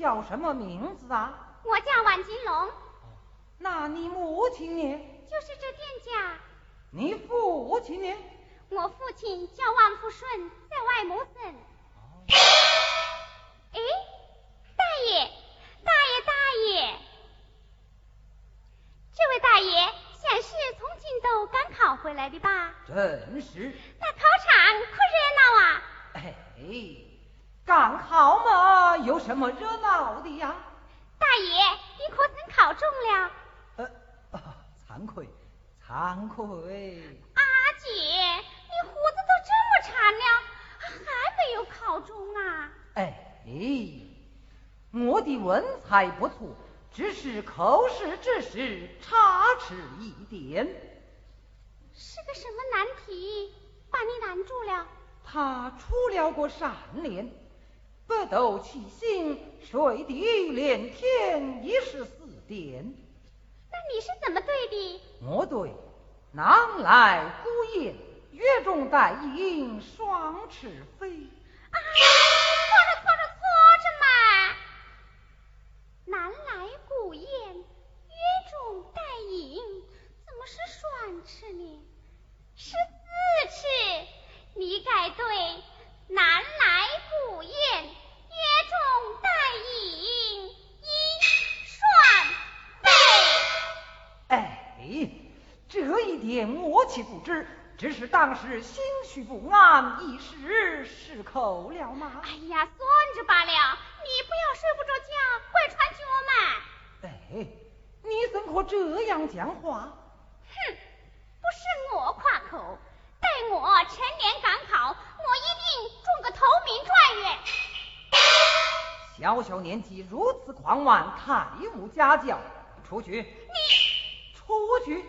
叫什么名字啊？我叫万金龙。那你母亲呢？就是这店家。你父亲呢？我父亲叫万福顺，在外谋生。哎，大爷，大爷，大爷，这位大爷先是从锦州赶考回来的吧？正是。那考场可热闹啊！哎，赶考嘛，有什么热闹的呀？大爷，你可曾考中了？呃，惭愧，惭愧。阿姐，你胡子都这么长了，还没有考中啊？哎，我的文采不错，只是口试之时差池一点。是个什么难题，把你难住了？他出了个善联，北斗七星，水滴连天，一十四点。那你是怎么对的？我对，南来孤雁，月中带影，双翅飞。啊，错着错着错着嘛！南来孤雁，月中带影，怎么是双翅呢？是四翅。你该对，南来孤雁，月中带影，一双飞。哎，这一点我岂不知？只是当时心绪不安，一时失口了吗？哎呀，算着罢了，你不要睡不着觉，快穿脚嘛。哎，你怎可这样讲话？哼，不是我夸口。待我成年赶考，我一定中个头名状元。小小年纪如此狂妄，太无家教。出去！你出去！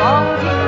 黄金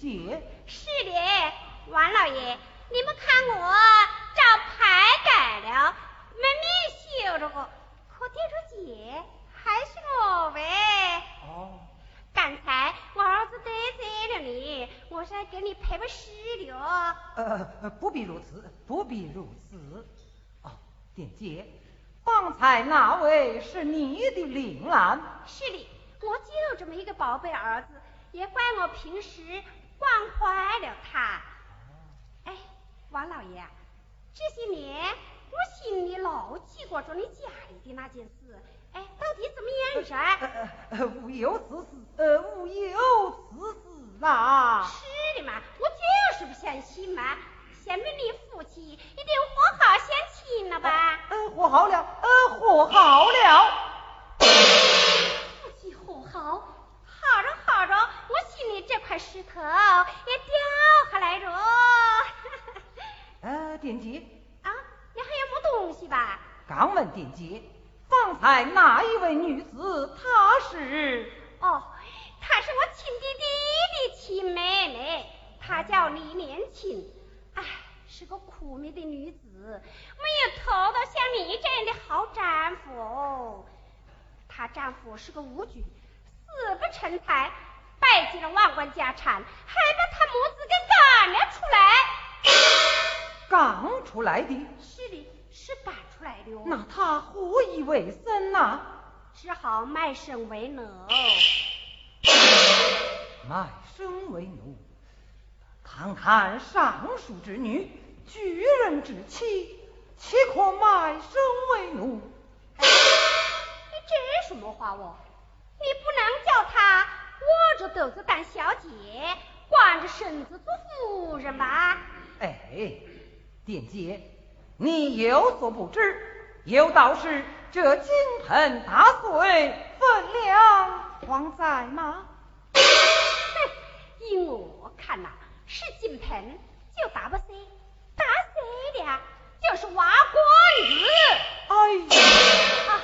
姐是的王老爷你们看我照牌改了门面修着可店主姐还是我喂哦。刚才我儿子得罪了你我是来给你赔不是的哦呃不必如此不必如此。哦点解方才那位是你的铃兰。是的我就这么一个宝贝儿子也怪我平时惯坏了他。哎，王老爷，这些年我心里老记挂着你家里的那件事，哎，到底怎么演的？无忧此事，无忧此事啊！是的嘛，我就是不相信嘛。先在你夫妻一定和好相亲了吧？嗯，和好了，嗯，和好了。夫妻和好，好着好着，我。你这块石头也掉下来着。呃顶级啊你还有么东西吧？刚问顶级方才哪一位女子她是哦她是我亲弟弟的亲妹妹她叫李连琴。哎是个苦命的女子没有讨到像你这样的好丈夫。哦她丈夫是个武举死不成才。进了万贯家产，还把他母子给赶了出来。刚出来的，是的，是赶出来的。那他何以为生呐？只好卖身为奴。卖身为奴。堂堂尚书之女，举人之妻，岂可卖身为奴？你这是什么话哦？你不能叫他。我这豆子当小姐，光着身子做夫人吧。哎，店姐，你有所不知，有道是这金盆打碎分量黄在吗？依我看呐，是金盆就打不碎，打碎了就是瓦罐子。哎呀，啊，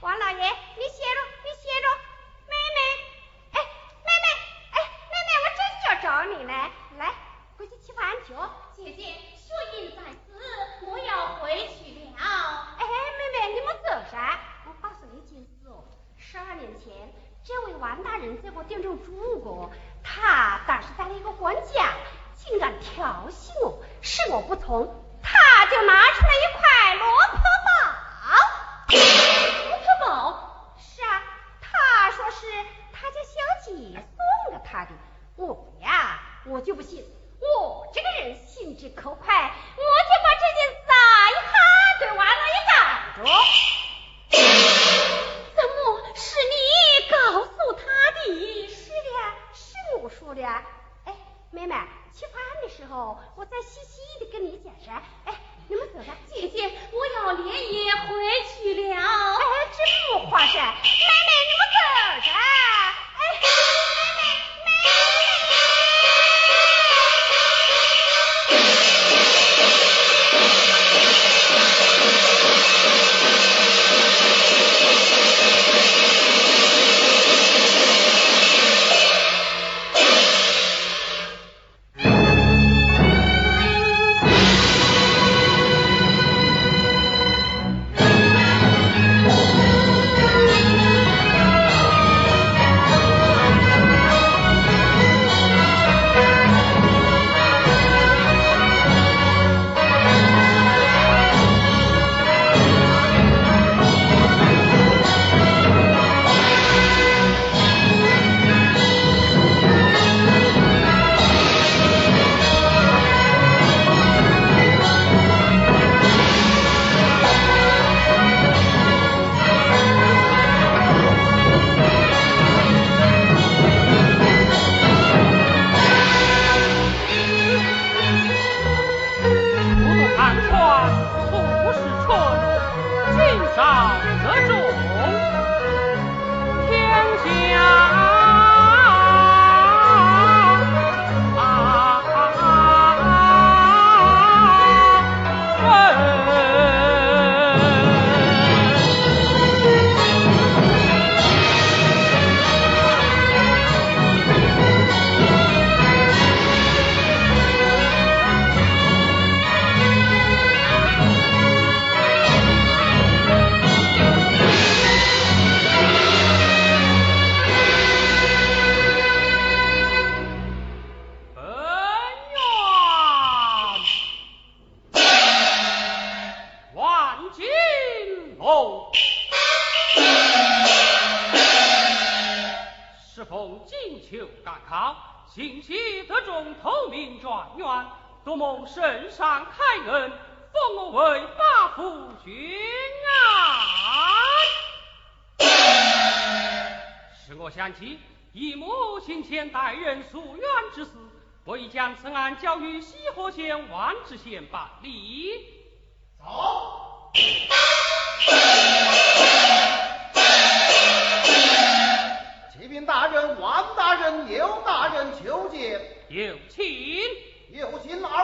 王老爷，你歇着，你歇着。找你来，来，回去吃饭去。姐姐，树荫在此，我要回去了。哎，妹妹，你们走噻，我告诉你件事哦，十二年前，这位王大人在我店中住过，他当时带了一个管家，竟敢调戏我，是我不从，他就拿出了一块罗婆宝。罗婆宝？是啊，他说是他家小姐送给他的。我呀，我就不信，我这个人心直口快，我就把这件事一哈对完了也干着。怎么是你告诉他的？是的，是我说的。哎，妹妹，吃饭的时候我再细细的跟你解释。哎，你们走吧。姐姐，我要连夜回去了。哎，这不话算。妹妹，你们走着。哎。交于西河县万知县办理。走。启禀大人，王大人、刘大人求见。有请。有请二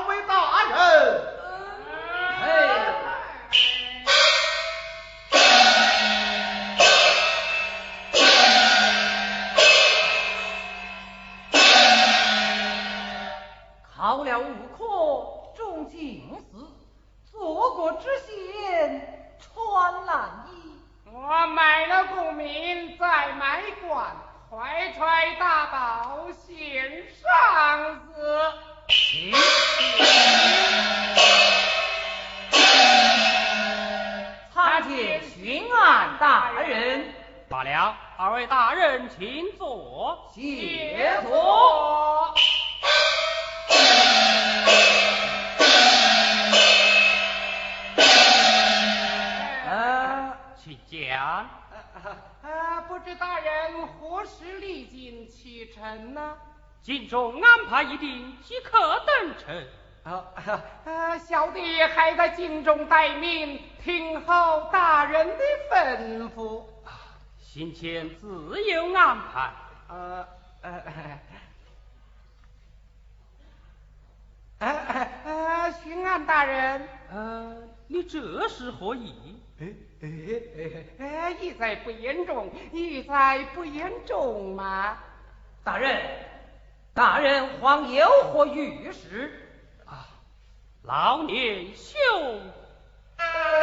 中待命，听候大人的吩咐。行前自有安排。呃，呃。呃呃，巡案大人，呃，你这是何意？哎哎哎哎，意在不言中，意在不言中嘛。大人，大人皇有何御史？啊，老年兄。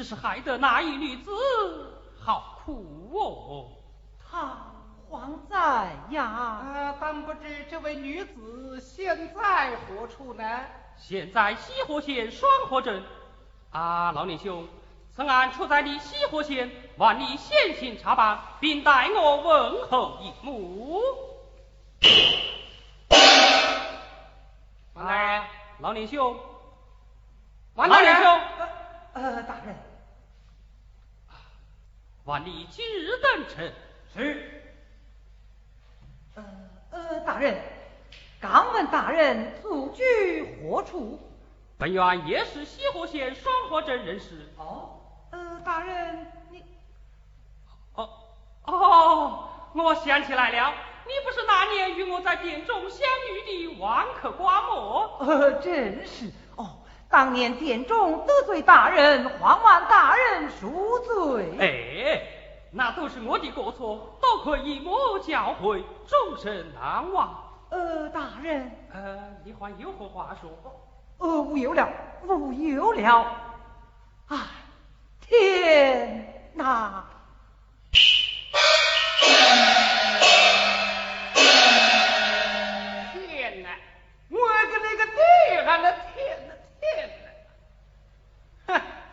只是害得那一女子好苦哦。她还在呀？啊，但不知这位女子现在何处呢？现在西河县双河镇，啊，老年兄，此案出在你西河县，望你先行查办，并代我问候一幕。王大人啊，老年兄，王大人兄，呃，大人，望你今日诞辰。是。呃呃，大人，敢问大人祖居何处？本院也是西河县双河镇人士。哦，呃，大人，你哦哦，我想起来了，你不是那年与我在殿中相遇的王客瓜么？呃，真是哦，当年殿中得罪大人，还望大人恕罪。哎，那都是我的过错，多亏一母教诲，终身难忘。呃，大人，呃，你还有何话说？呃，无忧了，无忧了。啊，天哪！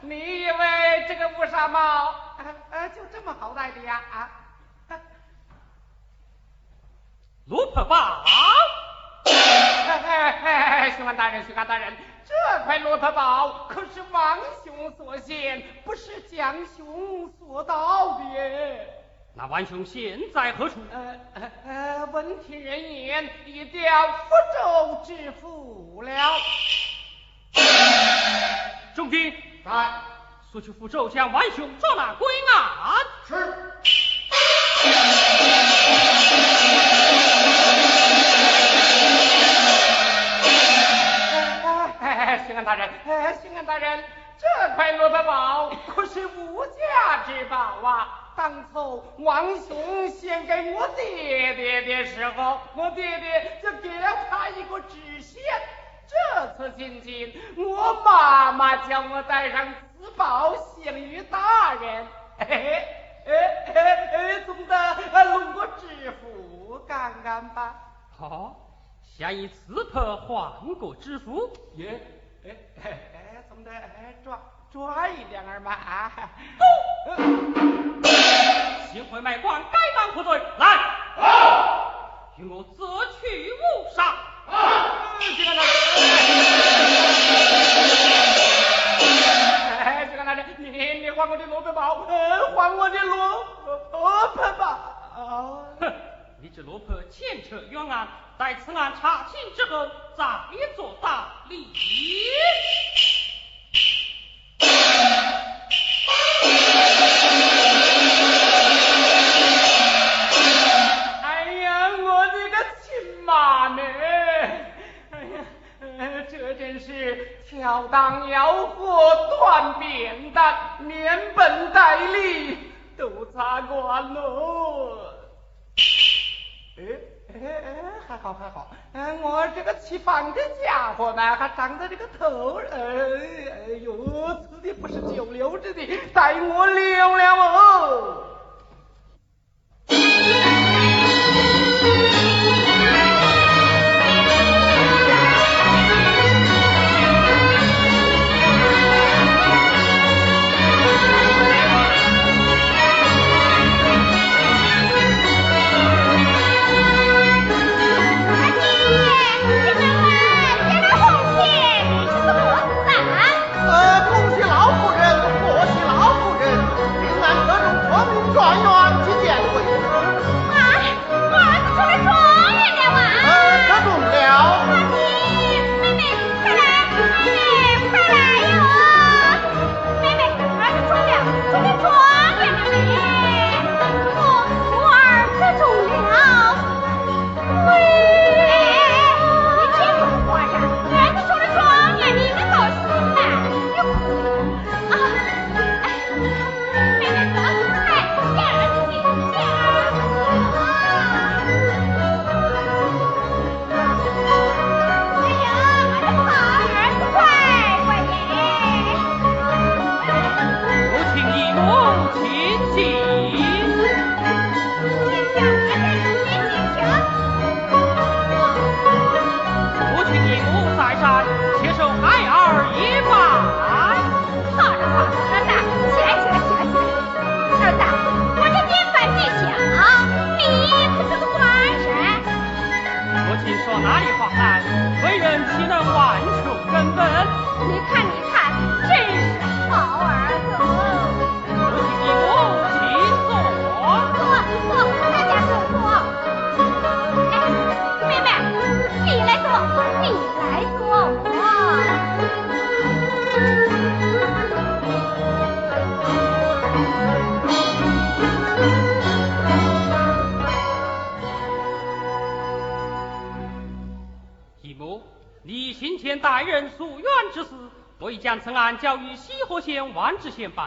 你以为这个乌纱帽呃呃就这么好戴的呀？啊？罗破宝，嘿嘿嘿，巡官大人，巡官大人，这块骆驼宝可是王兄所献，不是蒋兄所盗的。那王兄现在何处？呃呃呃，闻听人言，已调福州知府了。众军，在速去福州将万兄捉拿归案。是。哎，巡官大人，哎，巡官大人，这块萝卜宝可是无价之宝啊！当初王兄献给我爹爹的时候，我爹爹就给了他一个知县。这次进京，我妈妈叫我带上此宝献于大人。哎哎哎哎，总得呃弄个知府干干吧。好、下一刺破换个知府。耶，哎哎哎，怎么的？哎，抓抓一点儿嘛啊！幸会卖官，该当何罪？来，与我择取无上。这个大人，哎，这个大人，你你还我的罗本宝，呃，还我的罗罗本宝。啊哼，你这罗婆牵扯冤案，待此案查清之后再做大理。西方的家伙呢，还长着这个头，哎县万知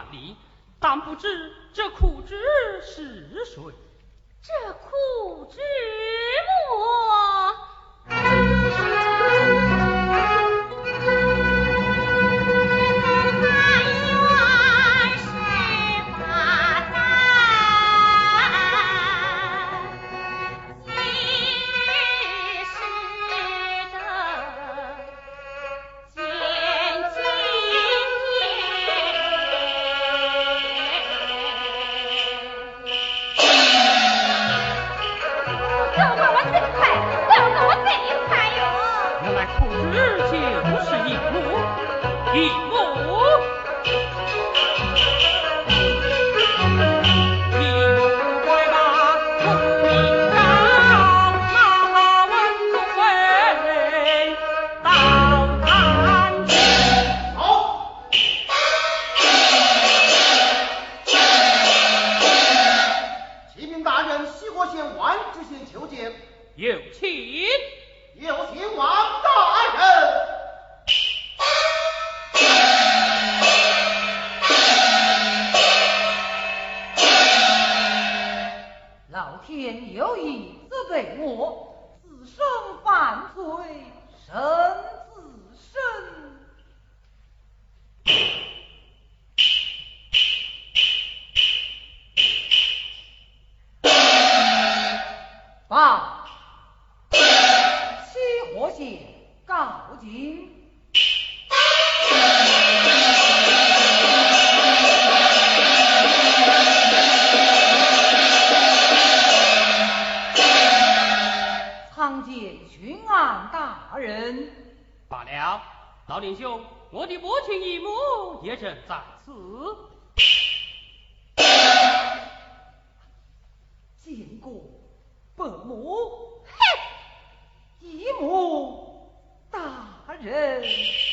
金。参见巡按大人。罢了，老林兄，我的母亲姨母也正在此。见过本母，嘿，姨母。Shh.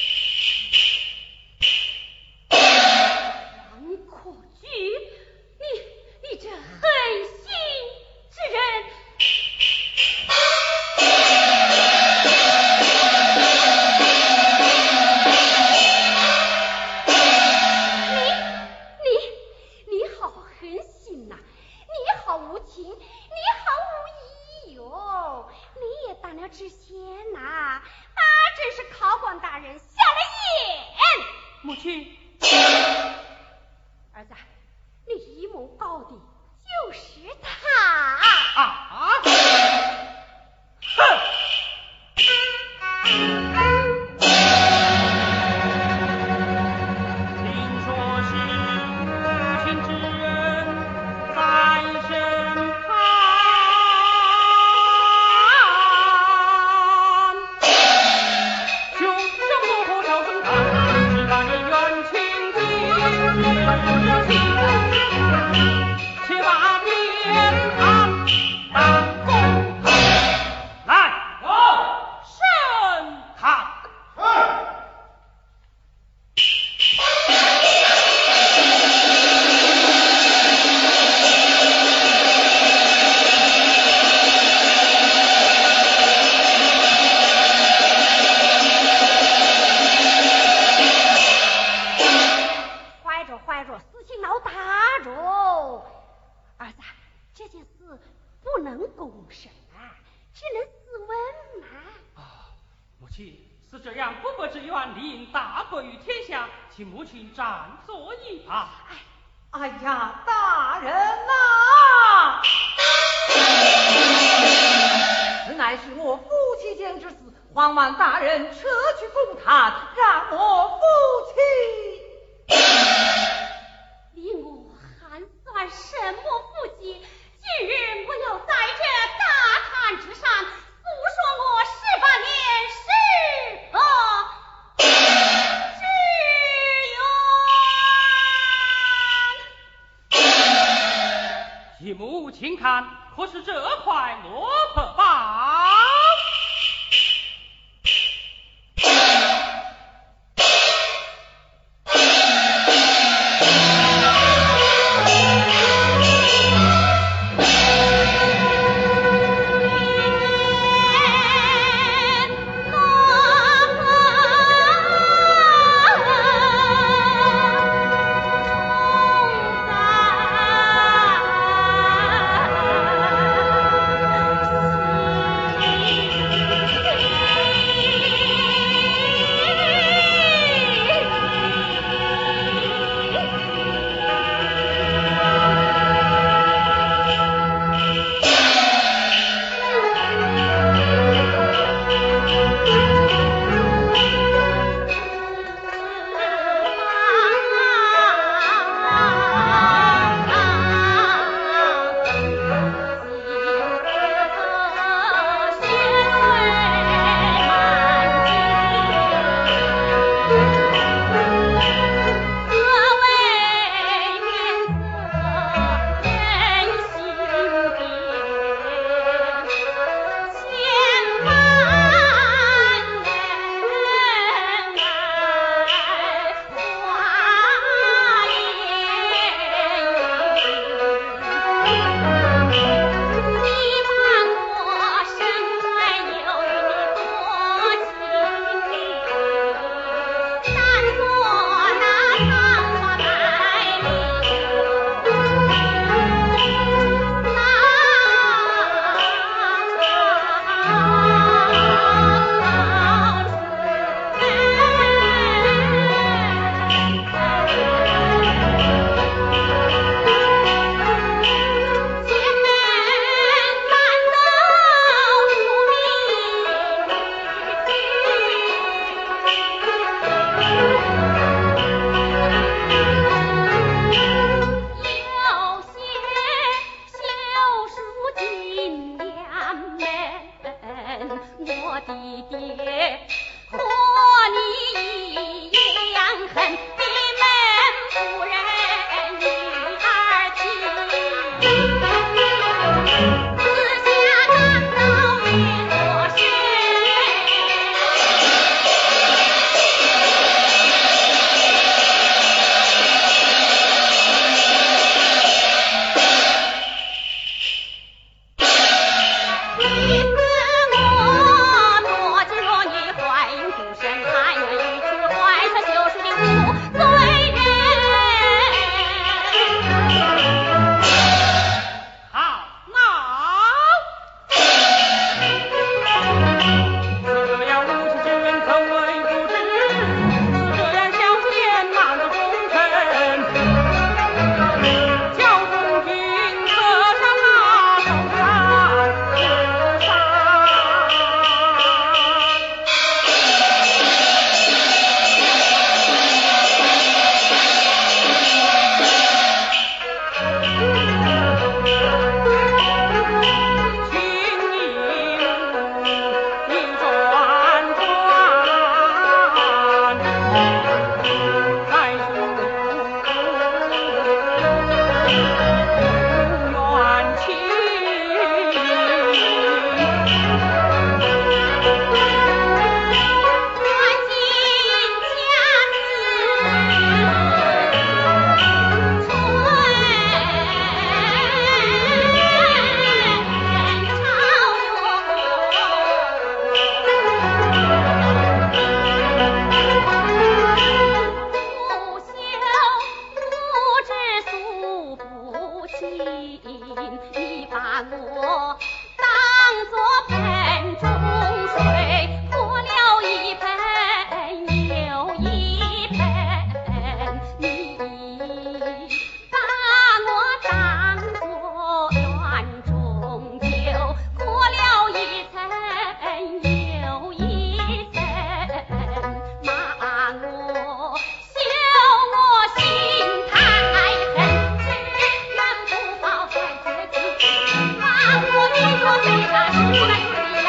我非常时期来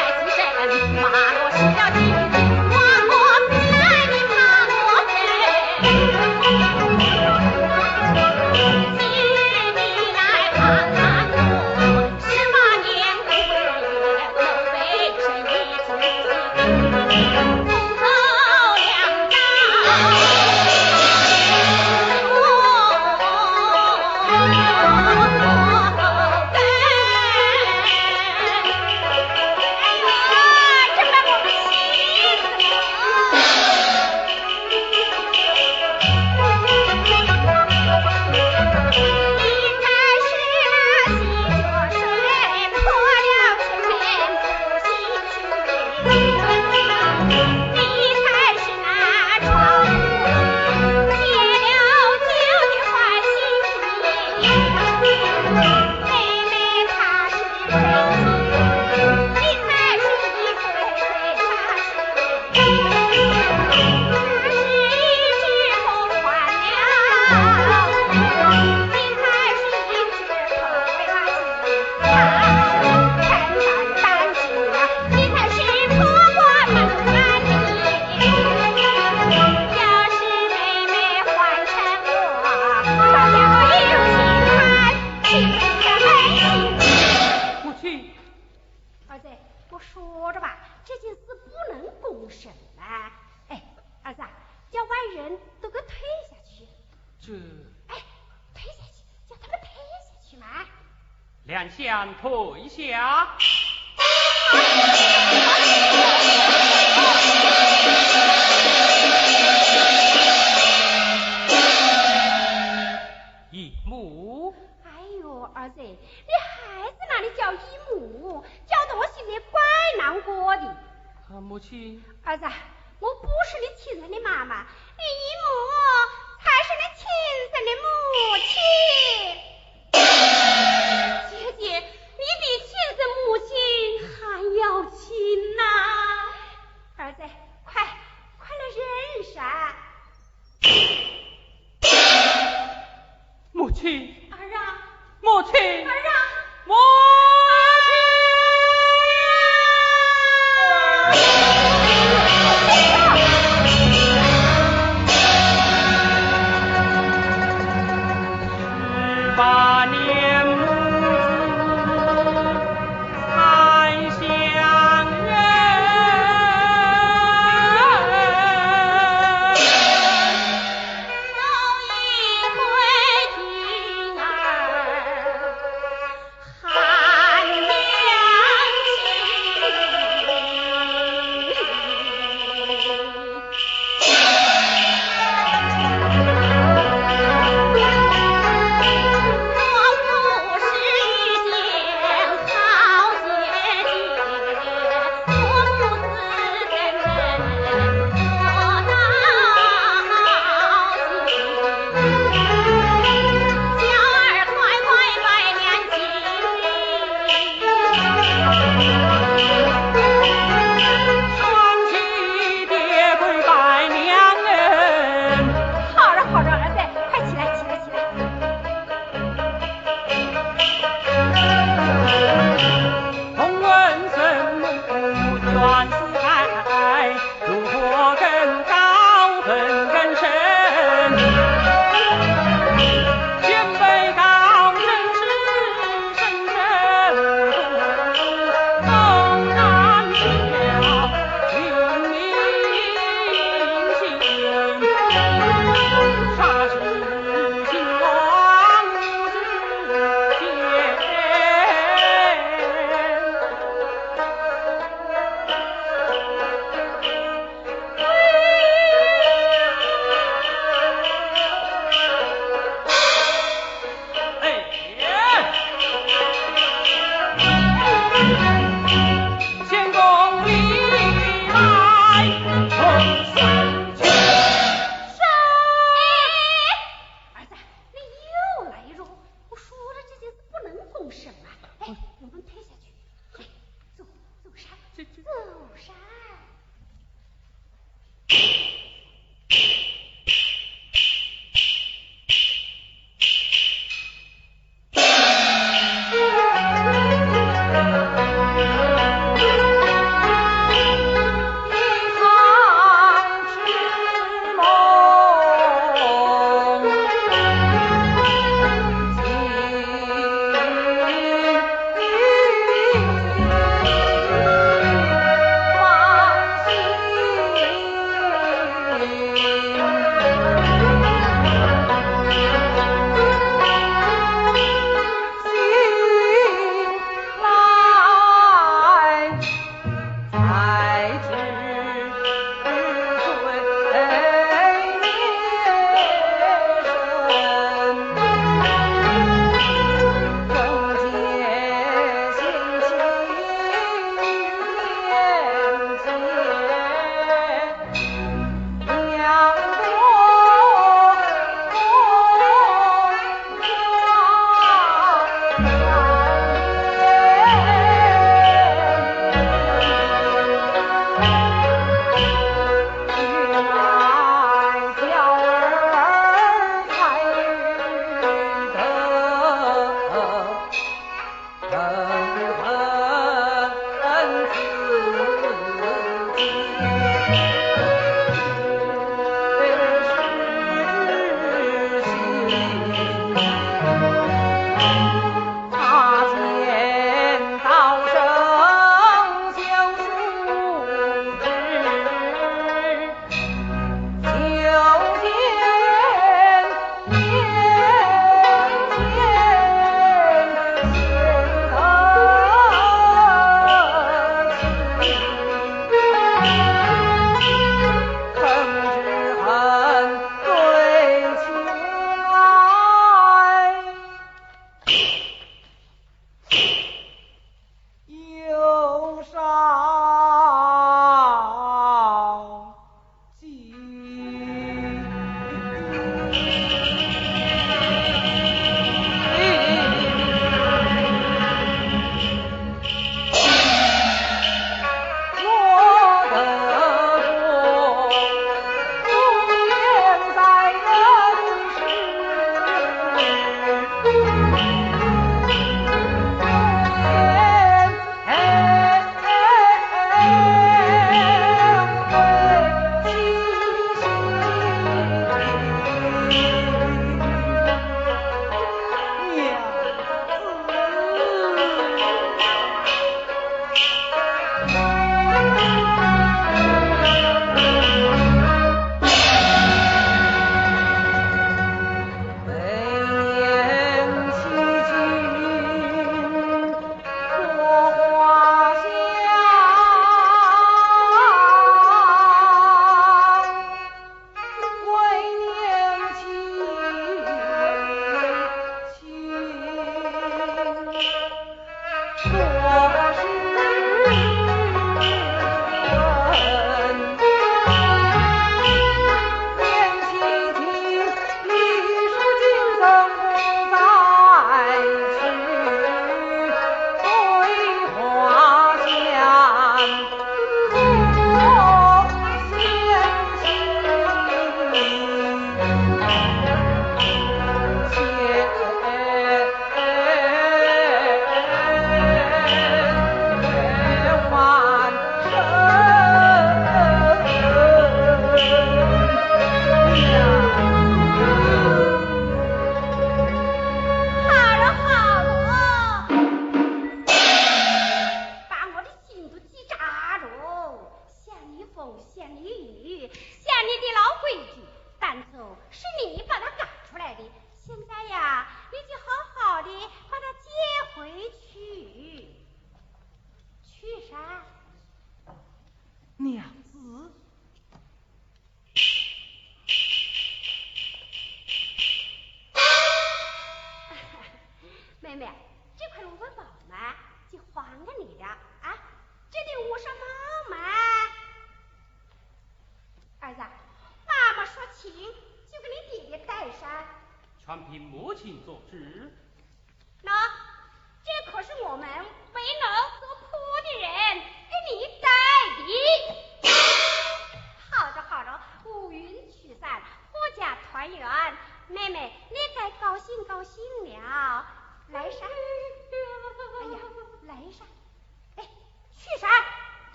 来提神马洛失了机这件事不能公审啊哎儿子叫外人都给退下去这。哎退下去叫他们退下去嘛。两相退下。好好一幕哎呦儿子你还在那里叫姨母难过的，啊母亲，儿子，我不是你亲生的妈妈，你姨母才是你亲生的母亲。姐姐，你比亲生母亲还要亲呐。儿子，快，快来认识。母亲，儿啊！母亲，儿啊！母。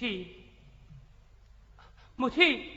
亲，母亲，